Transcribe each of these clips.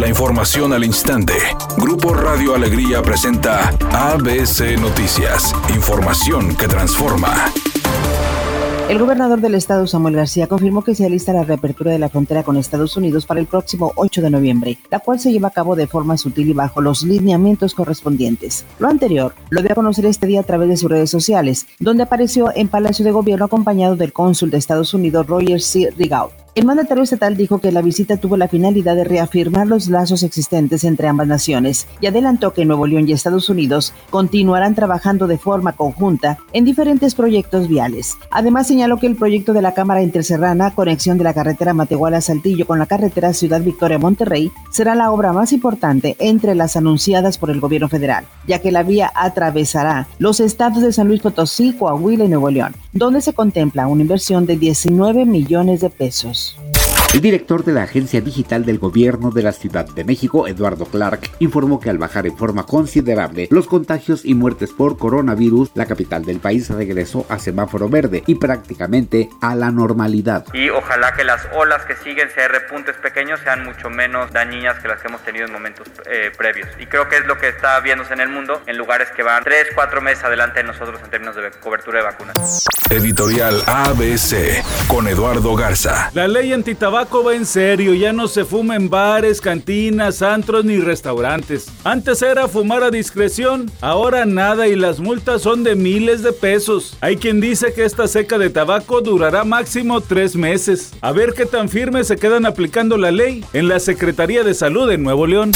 La información al instante. Grupo Radio Alegría presenta ABC Noticias. Información que transforma. El gobernador del estado, Samuel García, confirmó que se alista la reapertura de la frontera con Estados Unidos para el próximo 8 de noviembre, la cual se lleva a cabo de forma sutil y bajo los lineamientos correspondientes. Lo anterior lo dio a conocer este día a través de sus redes sociales, donde apareció en Palacio de Gobierno acompañado del cónsul de Estados Unidos, Roger C. Rigaud. El mandatario estatal dijo que la visita tuvo la finalidad de reafirmar los lazos existentes entre ambas naciones y adelantó que Nuevo León y Estados Unidos continuarán trabajando de forma conjunta en diferentes proyectos viales. Además señaló que el proyecto de la Cámara Interserrana, conexión de la carretera Matehuala-Saltillo con la carretera Ciudad Victoria-Monterrey, será la obra más importante entre las anunciadas por el gobierno federal, ya que la vía atravesará los estados de San Luis Potosí, Coahuila y Nuevo León, donde se contempla una inversión de 19 millones de pesos. El director de la Agencia Digital del Gobierno de la Ciudad de México, Eduardo Clark, informó que al bajar en forma considerable los contagios y muertes por coronavirus, la capital del país regresó a semáforo verde y prácticamente a la normalidad. Y ojalá que las olas que siguen, sea repuntes pequeños, sean mucho menos dañinas que las que hemos tenido en momentos eh, previos. Y creo que es lo que está viéndose en el mundo, en lugares que van 3, 4 meses adelante de nosotros en términos de cobertura de vacunas. Editorial ABC con Eduardo Garza. La ley antitabaco va en serio, ya no se fuma en bares, cantinas, antros ni restaurantes. Antes era fumar a discreción, ahora nada y las multas son de miles de pesos. Hay quien dice que esta seca de tabaco durará máximo tres meses. A ver qué tan firme se quedan aplicando la ley en la Secretaría de Salud de Nuevo León.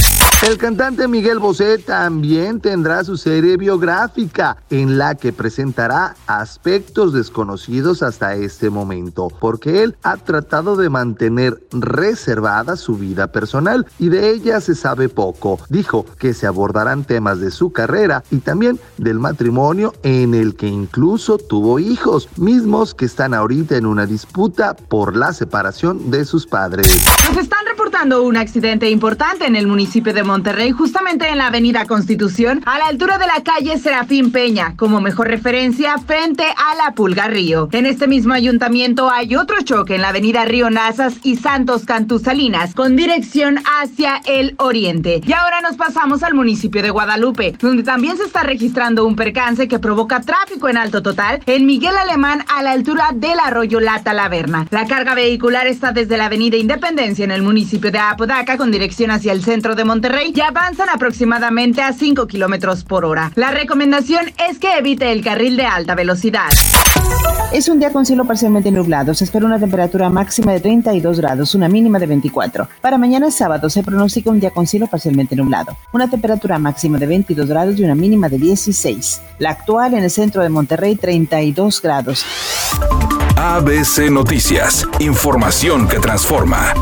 El cantante Miguel Bosé también tendrá su serie biográfica en la que presentará aspectos desconocidos hasta este momento, porque él ha tratado de mantener reservada su vida personal y de ella se sabe poco. Dijo que se abordarán temas de su carrera y también del matrimonio en el que incluso tuvo hijos, mismos que están ahorita en una disputa por la separación de sus padres. Nos están reportando un accidente importante en el municipio de Monterrey, justamente en la avenida Constitución, a la altura de la calle Serafín Peña, como mejor referencia frente a la Pulga Río. En este mismo ayuntamiento hay otro choque en la avenida Río Nazas y Santos Cantú Salinas, con dirección hacia el oriente. Y ahora nos pasamos al municipio de Guadalupe, donde también se está registrando un percance que provoca tráfico en alto total en Miguel Alemán a la altura del arroyo La Talaverna. La carga vehicular está desde la avenida Independencia en el municipio de Apodaca con dirección hacia el centro de Monterrey y avanzan aproximadamente a 5 kilómetros por hora. La recomendación es que evite el carril de alta velocidad. Es un día con cielo parcialmente nublado. Se espera una temperatura máxima de 32 grados, una mínima de 24. Para mañana sábado se pronostica un día con cielo parcialmente nublado. Una temperatura máxima de 22 grados y una mínima de 16. La actual en el centro de Monterrey, 32 grados. ABC Noticias. Información que transforma.